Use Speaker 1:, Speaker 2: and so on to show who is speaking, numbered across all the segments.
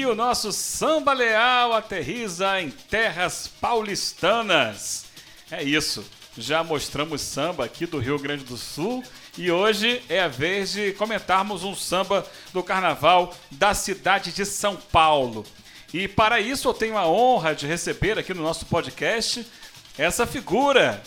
Speaker 1: que o nosso samba leal aterriza em terras paulistanas. É isso, já mostramos samba aqui do Rio Grande do Sul e hoje é a vez de comentarmos um samba do carnaval da cidade de São Paulo. E para isso eu tenho a honra de receber aqui no nosso podcast essa figura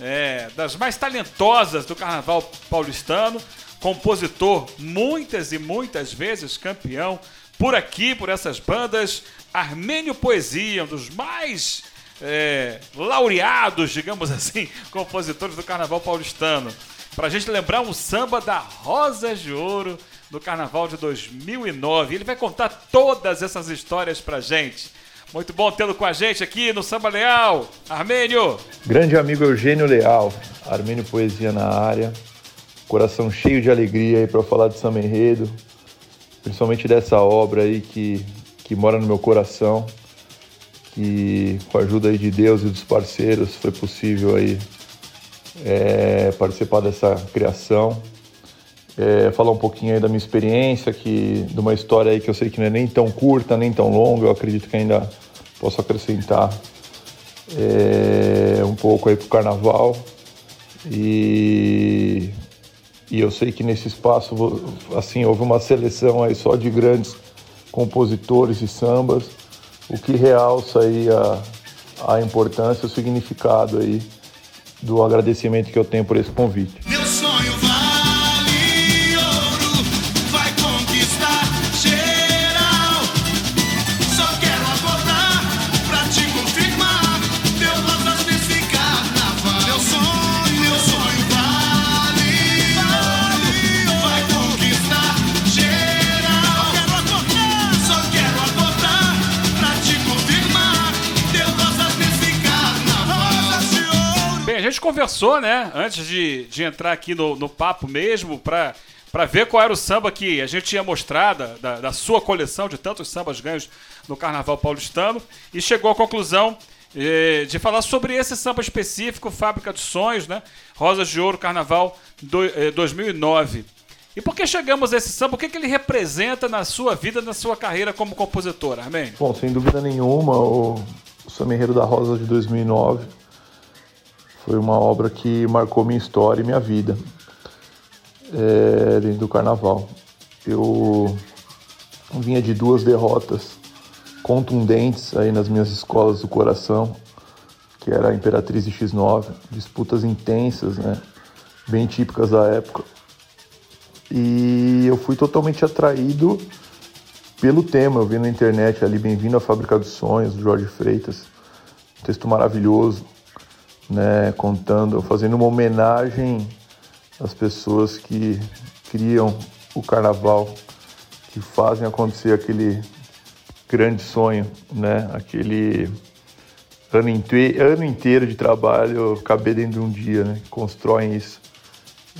Speaker 1: é, das mais talentosas do carnaval paulistano, compositor muitas e muitas vezes campeão por aqui, por essas bandas. Armênio Poesia, um dos mais é, laureados, digamos assim, compositores do carnaval paulistano. Para a gente lembrar um samba da Rosas de Ouro do carnaval de 2009. Ele vai contar todas essas histórias para gente. Muito bom tê-lo com a gente aqui no Samba Leal. Armênio!
Speaker 2: Grande amigo Eugênio Leal, Armênio Poesia na área. Coração cheio de alegria aí para falar de samba enredo, principalmente dessa obra aí que, que mora no meu coração, que com a ajuda aí de Deus e dos parceiros foi possível aí é, participar dessa criação. É, falar um pouquinho aí da minha experiência, que, de uma história aí que eu sei que não é nem tão curta, nem tão longa, eu acredito que ainda posso acrescentar é, um pouco aí pro carnaval. E e eu sei que nesse espaço, assim, houve uma seleção aí só de grandes compositores e sambas, o que realça aí a, a importância, o significado aí do agradecimento que eu tenho por esse convite.
Speaker 1: Gente conversou, né, antes de, de entrar aqui no, no papo mesmo, para para ver qual era o samba que a gente tinha mostrado da, da, sua coleção de tantos sambas ganhos no Carnaval Paulistano e chegou à conclusão eh, de falar sobre esse samba específico, Fábrica de Sonhos, né? Rosas de Ouro Carnaval do, eh, 2009. E por que chegamos a esse samba? O que, que ele representa na sua vida, na sua carreira como compositor, Armênio?
Speaker 2: Bom, sem dúvida nenhuma, o, Samba Enredo da Rosa de 2009 foi uma obra que marcou minha história e minha vida é, dentro do carnaval. Eu vinha de duas derrotas contundentes aí nas minhas escolas do coração, que era a Imperatriz e X9, disputas intensas, né, bem típicas da época. E eu fui totalmente atraído pelo tema. Eu vi na internet ali Bem-vindo à Fábrica dos Sonhos, do Jorge Freitas. Um texto maravilhoso, né, contando, fazendo uma homenagem às pessoas que criam o carnaval, que fazem acontecer aquele grande sonho, né, aquele ano, inte ano inteiro de trabalho caber dentro de um dia, né, constroem isso.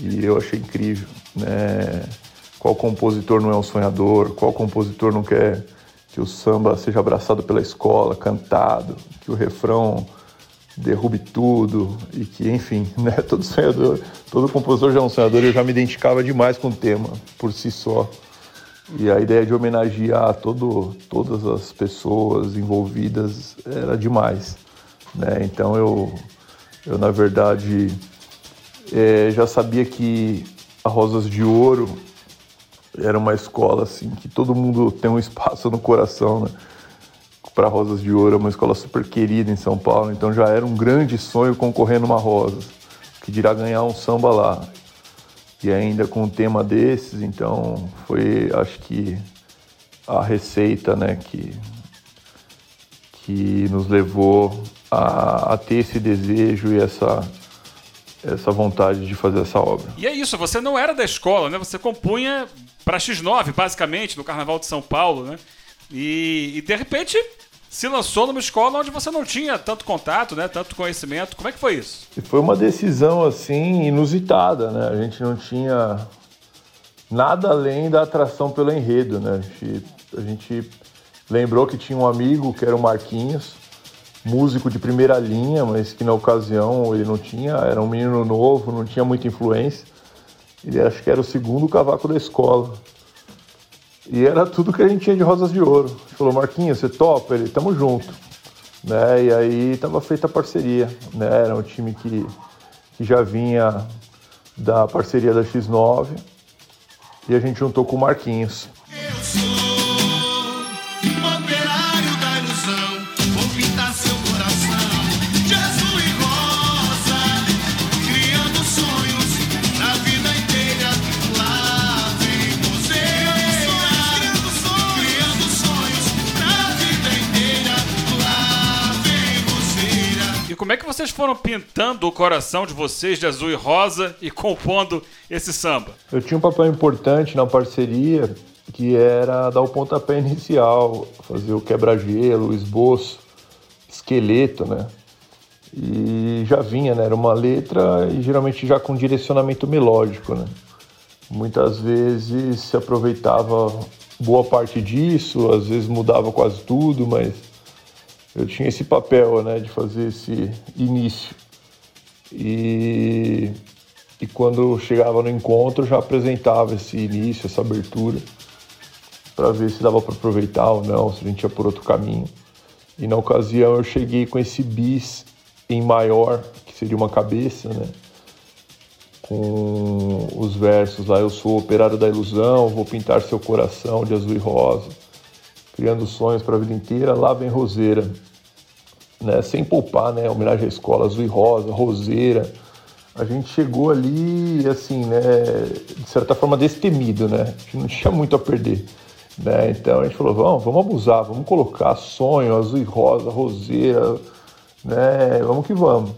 Speaker 2: E eu achei incrível, né? Qual compositor não é um sonhador? Qual compositor não quer que o samba seja abraçado pela escola, cantado, que o refrão derrube tudo e que, enfim, né, todo sonhador, todo compositor já é um sonhador, eu já me identificava demais com o tema por si só. E a ideia de homenagear todo, todas as pessoas envolvidas era demais. Né? Então eu, eu, na verdade, é, já sabia que a Rosas de Ouro era uma escola assim que todo mundo tem um espaço no coração, né? Para Rosas de Ouro, é uma escola super querida em São Paulo, então já era um grande sonho concorrer numa Rosas, que dirá ganhar um samba lá. E ainda com um tema desses, então foi, acho que a receita, né, que que nos levou a, a ter esse desejo e essa essa vontade de fazer essa obra.
Speaker 1: E é isso, você não era da escola, né? Você compunha para X9, basicamente, no Carnaval de São Paulo, né? E, e, de repente se lançou numa escola onde você não tinha tanto contato, né, tanto conhecimento. Como é que foi isso?
Speaker 2: Foi uma decisão assim inusitada, né? A gente não tinha nada além da atração pelo enredo, né? A gente, a gente lembrou que tinha um amigo que era o Marquinhos, músico de primeira linha, mas que na ocasião ele não tinha, era um menino novo, não tinha muita influência. Ele acho que era o segundo cavaco da escola. E era tudo que a gente tinha de Rosas de Ouro. Falou, Marquinhos, você topa? Ele, tamo junto. Né? E aí estava feita a parceria. Né? Era um time que, que já vinha da parceria da X9 e a gente juntou com o Marquinhos.
Speaker 1: Vocês foram pintando o coração de vocês de azul e rosa e compondo esse samba?
Speaker 2: Eu tinha um papel importante na parceria que era dar o pontapé inicial, fazer o quebra-gelo, o esboço, esqueleto, né? E já vinha, né? Era uma letra e geralmente já com direcionamento melódico, né? Muitas vezes se aproveitava boa parte disso, às vezes mudava quase tudo, mas eu tinha esse papel, né, de fazer esse início. E, e quando chegava no encontro, já apresentava esse início, essa abertura, para ver se dava para aproveitar ou não, se a gente ia por outro caminho. E na ocasião eu cheguei com esse bis em maior, que seria uma cabeça, né? Com os versos lá, eu sou operário da ilusão, vou pintar seu coração de azul e rosa criando sonhos para a vida inteira, lá vem Roseira, né? Sem poupar, né? Homenagem à escola, Azul e Rosa, Roseira. A gente chegou ali, assim, né? De certa forma destemido, né? A gente não tinha muito a perder. Né? Então a gente falou, vamos, vamos abusar, vamos colocar sonho, azul e rosa, roseira, né? Vamos que vamos.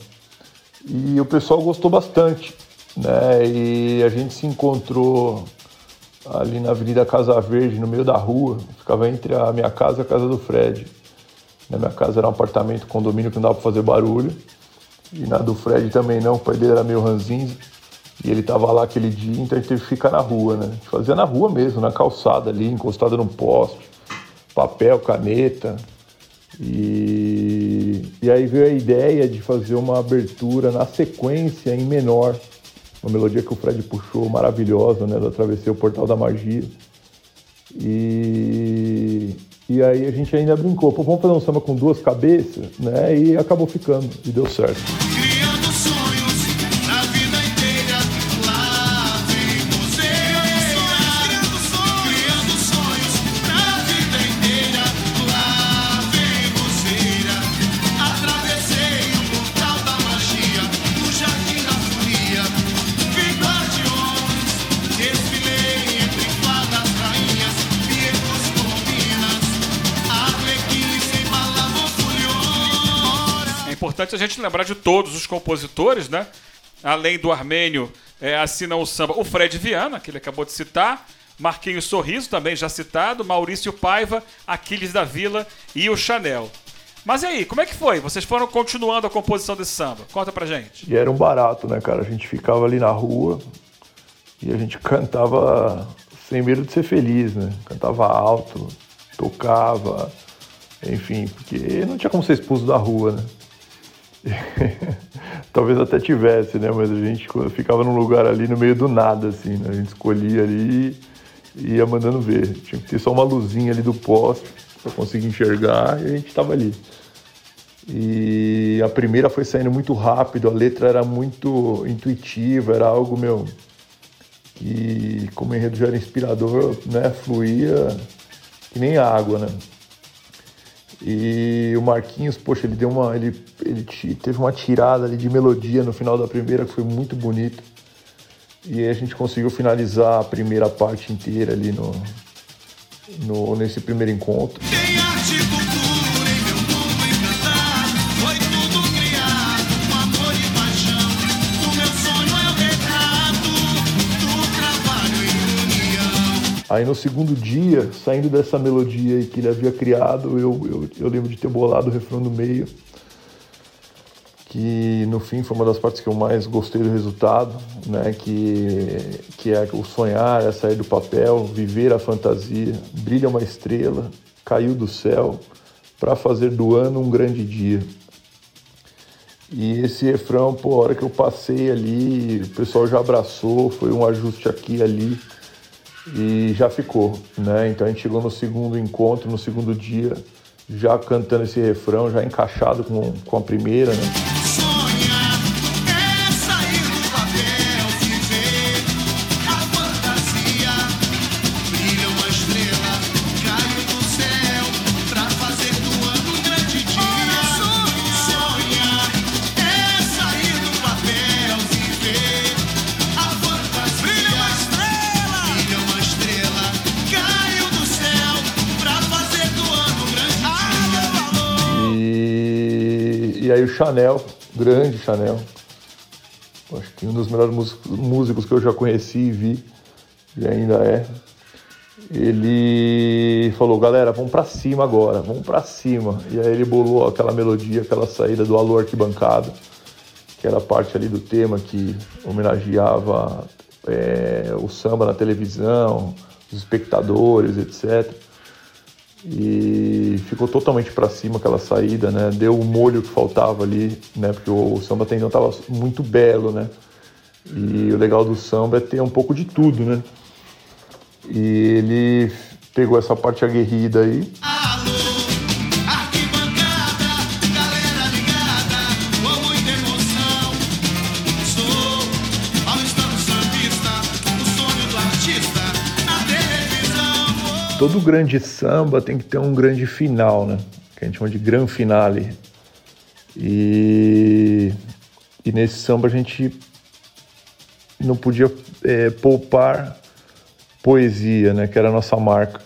Speaker 2: E o pessoal gostou bastante, né? E a gente se encontrou ali na Avenida Casa Verde, no meio da rua, ficava entre a minha casa e a casa do Fred. Na minha casa era um apartamento, condomínio que não dava para fazer barulho. E na do Fred também não, o pai dele era meio ranzinho. E ele tava lá aquele dia, então a gente teve que ficar na rua, né? A gente fazia na rua mesmo, na calçada ali, encostada num poste, papel, caneta. E, e aí veio a ideia de fazer uma abertura na sequência em menor uma melodia que o Fred puxou maravilhosa, né, da Travessia o Portal da Magia. E, e aí a gente ainda brincou, Pô, vamos fazer um samba com duas cabeças, né, e acabou ficando, e deu certo.
Speaker 1: Importante a gente lembrar de todos os compositores, né? Além do Armênio, é, assinam o samba o Fred Viana, que ele acabou de citar, Marquinhos Sorriso, também já citado, Maurício Paiva, Aquiles da Vila e o Chanel. Mas e aí, como é que foi? Vocês foram continuando a composição desse samba? Conta pra gente.
Speaker 2: E era um barato, né, cara? A gente ficava ali na rua e a gente cantava sem medo de ser feliz, né? Cantava alto, tocava, enfim, porque não tinha como ser expulso da rua, né? Talvez até tivesse, né? Mas a gente ficava num lugar ali no meio do nada, assim, né? A gente escolhia ali e ia mandando ver. Tinha que ter só uma luzinha ali do poste para conseguir enxergar e a gente estava ali. E a primeira foi saindo muito rápido, a letra era muito intuitiva, era algo, meu, que como enredo já era inspirador, né? Fluía que nem água, né? E o Marquinhos, poxa, ele deu uma. Ele, ele teve uma tirada ali de melodia no final da primeira que foi muito bonita. E a gente conseguiu finalizar a primeira parte inteira ali no, no nesse primeiro encontro. Aí no segundo dia, saindo dessa melodia que ele havia criado, eu, eu, eu lembro de ter bolado o refrão no meio, que no fim foi uma das partes que eu mais gostei do resultado, né? Que, que é o sonhar, é sair do papel, viver a fantasia, brilha uma estrela, caiu do céu, para fazer do ano um grande dia. E esse refrão, pô, a hora que eu passei ali, o pessoal já abraçou, foi um ajuste aqui e ali e já ficou, né? Então a gente chegou no segundo encontro, no segundo dia, já cantando esse refrão, já encaixado com, com a primeira, né? Chanel, grande Chanel, acho que um dos melhores músicos que eu já conheci e vi, e ainda é. Ele falou, galera, vamos para cima agora, vamos para cima. E aí ele bolou aquela melodia, aquela saída do Alô Arquibancada, que era parte ali do tema que homenageava é, o samba na televisão, os espectadores, etc e ficou totalmente para cima aquela saída, né? Deu o molho que faltava ali, né? Porque o samba tendão estava muito belo, né? E o legal do samba é ter um pouco de tudo, né? E ele pegou essa parte aguerrida aí. Todo grande samba tem que ter um grande final, né? Que a gente chama de gran finale. E, e nesse samba a gente não podia é, poupar poesia, né? Que era a nossa marca.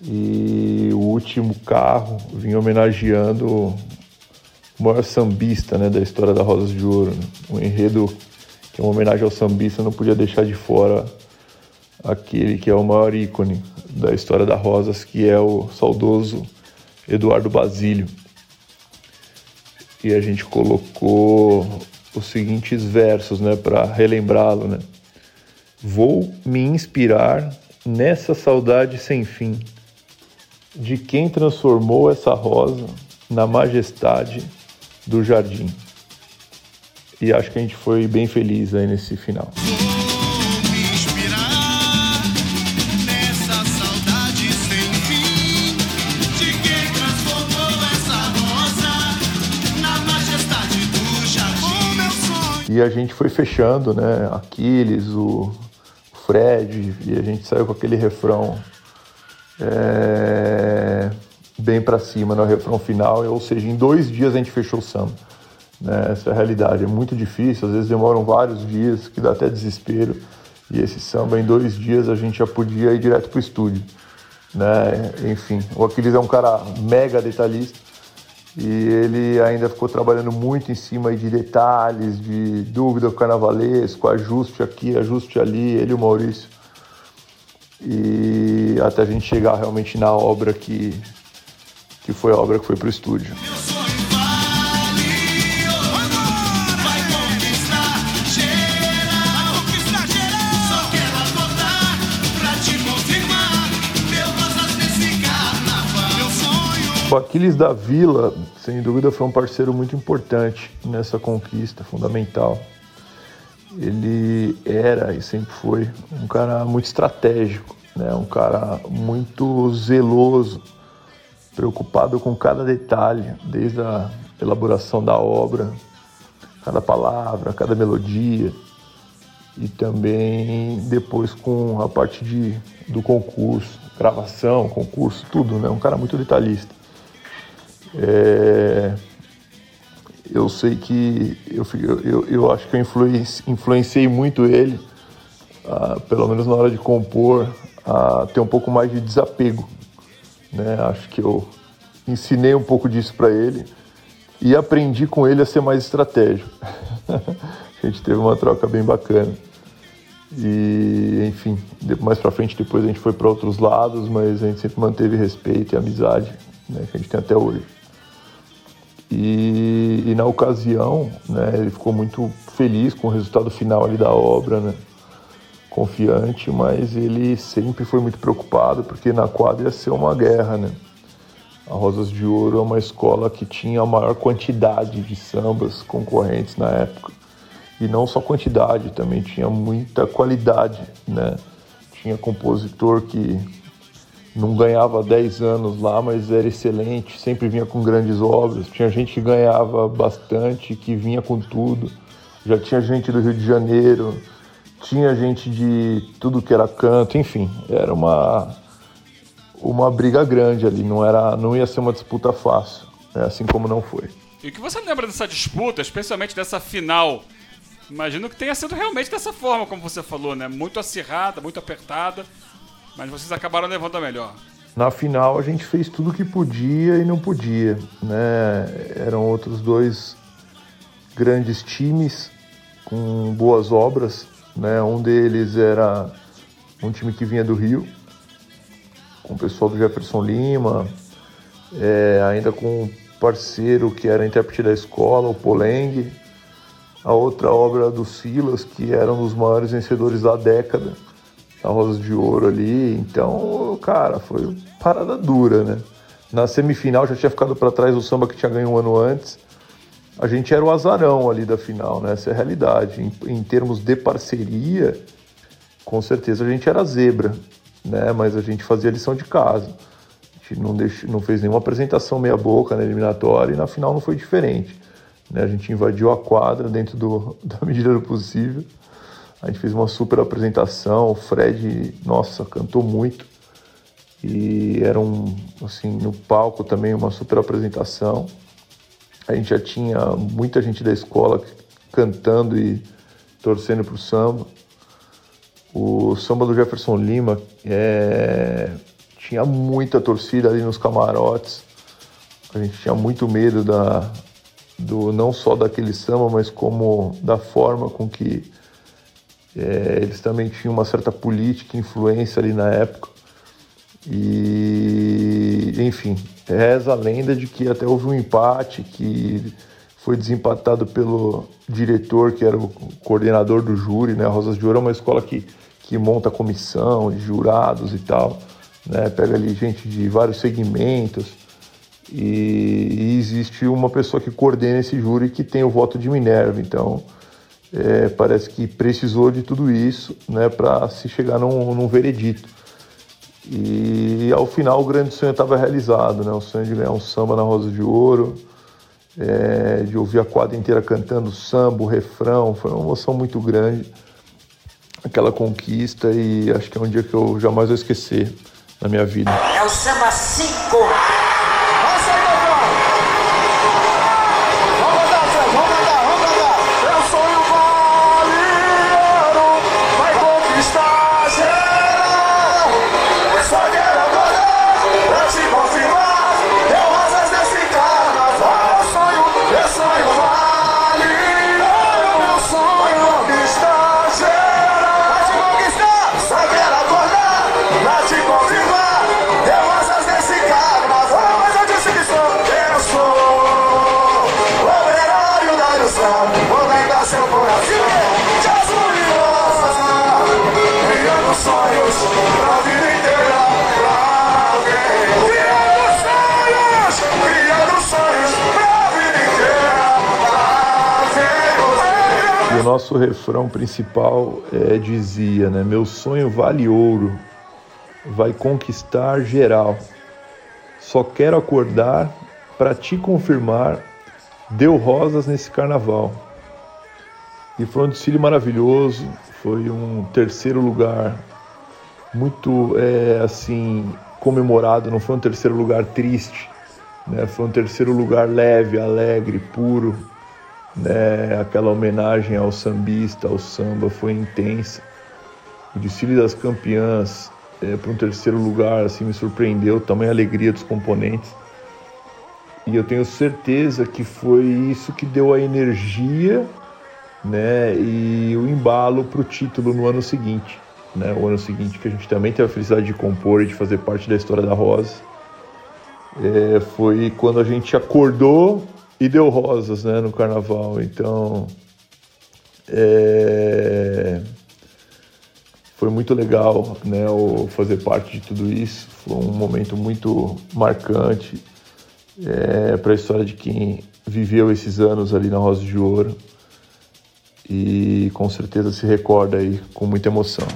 Speaker 2: E o último carro vinha homenageando o maior sambista né, da história da Rosas de Ouro. Né? Um enredo que é uma homenagem ao sambista, não podia deixar de fora aquele que é o maior ícone da história da Rosas, que é o saudoso Eduardo Basílio. E a gente colocou os seguintes versos, né, para relembrá-lo, né? Vou me inspirar nessa saudade sem fim de quem transformou essa rosa na majestade do jardim. E acho que a gente foi bem feliz aí nesse final. E a gente foi fechando, né? Aquiles, o Fred, e a gente saiu com aquele refrão é, bem para cima no refrão final, ou seja, em dois dias a gente fechou o samba. Né? Essa é a realidade, é muito difícil, às vezes demoram vários dias, que dá até desespero. E esse samba, em dois dias, a gente já podia ir direto pro estúdio. Né? Enfim, o Aquiles é um cara mega detalhista e ele ainda ficou trabalhando muito em cima de detalhes, de dúvida carnavalesco, ajuste aqui, ajuste ali, ele e o Maurício. E até a gente chegar realmente na obra que, que foi a obra que foi para o estúdio. O Aquiles da Vila, sem dúvida, foi um parceiro muito importante nessa conquista, fundamental. Ele era e sempre foi um cara muito estratégico, né? um cara muito zeloso, preocupado com cada detalhe, desde a elaboração da obra, cada palavra, cada melodia, e também depois com a parte de, do concurso, gravação, concurso, tudo, né? Um cara muito detalhista. É, eu sei que eu, eu, eu acho que eu influenciei muito ele, a, pelo menos na hora de compor, a ter um pouco mais de desapego. Né? Acho que eu ensinei um pouco disso para ele e aprendi com ele a ser mais estratégico. a gente teve uma troca bem bacana. E, enfim, mais para frente depois a gente foi para outros lados, mas a gente sempre manteve respeito e amizade, né, que a gente tem até hoje. E, e, na ocasião, né, ele ficou muito feliz com o resultado final ali da obra, né, confiante, mas ele sempre foi muito preocupado porque na quadra ia ser uma guerra, né. A Rosas de Ouro é uma escola que tinha a maior quantidade de sambas concorrentes na época. E não só quantidade, também tinha muita qualidade, né? tinha compositor que não ganhava 10 anos lá, mas era excelente, sempre vinha com grandes obras. Tinha gente que ganhava bastante, que vinha com tudo. Já tinha gente do Rio de Janeiro, tinha gente de tudo que era canto, enfim, era uma uma briga grande ali, não era, não ia ser uma disputa fácil, né? assim como não foi.
Speaker 1: E o que você lembra dessa disputa, especialmente dessa final? Imagino que tenha sido realmente dessa forma, como você falou, né? Muito acirrada, muito apertada, mas vocês acabaram levando a melhor.
Speaker 2: Na final a gente fez tudo que podia e não podia, né? Eram outros dois grandes times com boas obras, né? Um deles era um time que vinha do Rio, com o pessoal do Jefferson Lima, é, ainda com um parceiro que era intérprete da escola, o Poleng, a outra obra do Silas, que era um dos maiores vencedores da década, a Rosas de Ouro ali. Então, cara, foi parada dura, né? Na semifinal já tinha ficado para trás o samba que tinha ganho um ano antes. A gente era o azarão ali da final, né? Essa é a realidade. Em, em termos de parceria, com certeza a gente era zebra, né? Mas a gente fazia lição de casa. A gente não, deixou, não fez nenhuma apresentação meia boca na eliminatória e na final não foi diferente. Né? A gente invadiu a quadra dentro do, da medida do possível. A gente fez uma super apresentação. O Fred, nossa, cantou muito. E era um, assim, no palco também uma super apresentação. A gente já tinha muita gente da escola cantando e torcendo para o samba. O samba do Jefferson Lima é, tinha muita torcida ali nos camarotes. A gente tinha muito medo da, do não só daquele samba, mas como da forma com que é, eles também tinham uma certa política, influência ali na época. E, enfim, reza a lenda de que até houve um empate, que foi desempatado pelo diretor, que era o coordenador do júri, né? A Rosas de Ouro é uma escola que, que monta comissão de jurados e tal, né? Pega ali gente de vários segmentos e, e existe uma pessoa que coordena esse júri que tem o voto de Minerva, então é, parece que precisou de tudo isso né, para se chegar num, num, veredito. E ao final o grande sonho estava realizado, né, o sonho de ganhar um samba na Rosa de Ouro, é, de ouvir a quadra inteira cantando samba, o refrão, foi uma emoção muito grande aquela conquista e acho que é um dia que eu jamais vou esquecer na minha vida.
Speaker 3: É o samba 5.
Speaker 2: Nosso refrão principal é, dizia, né? Meu sonho vale ouro, vai conquistar geral. Só quero acordar para te confirmar, deu rosas nesse carnaval. E foi um desfile maravilhoso, foi um terceiro lugar muito é, assim comemorado, não foi um terceiro lugar triste, né? Foi um terceiro lugar leve, alegre, puro, né? Aquela homenagem ao sambista, ao samba foi intensa. O desfile das campeãs é, para um terceiro lugar assim me surpreendeu, também a alegria dos componentes. E eu tenho certeza que foi isso que deu a energia, né, e o embalo para o título no ano seguinte, né? O ano seguinte que a gente também teve a felicidade de compor e de fazer parte da história da Rosa. É, foi quando a gente acordou e deu rosas né, no carnaval. Então é... foi muito legal né, fazer parte de tudo isso. Foi um momento muito marcante é, para a história de quem viveu esses anos ali na Rosa de Ouro e com certeza se recorda aí com muita emoção.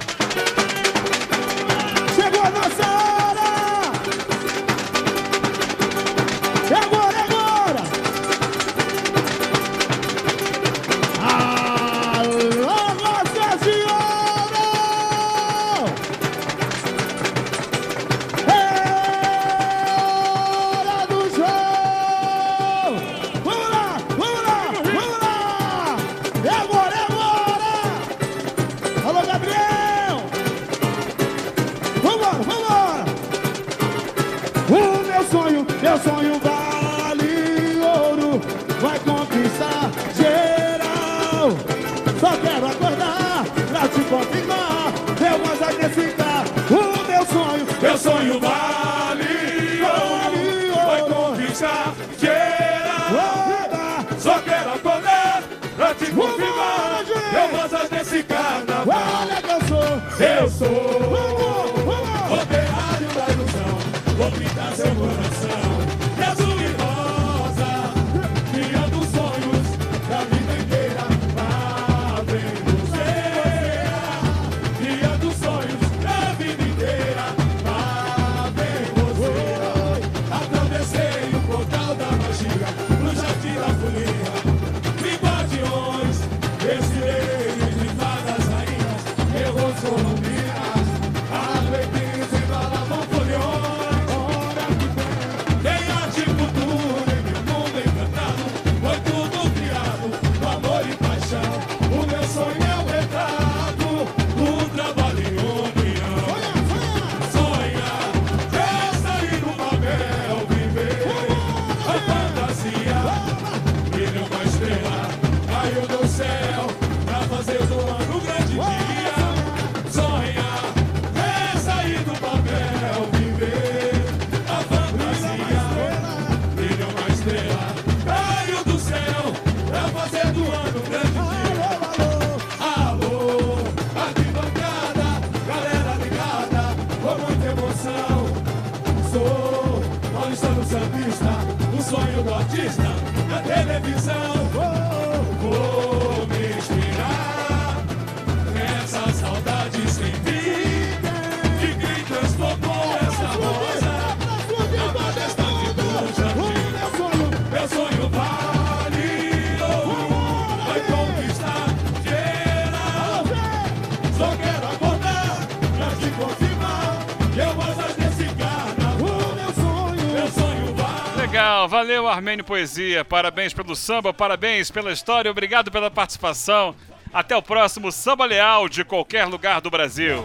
Speaker 4: you sound Valeu, Armênio Poesia. Parabéns pelo samba, parabéns pela história, obrigado pela participação. Até o próximo Samba Leal de qualquer lugar do Brasil.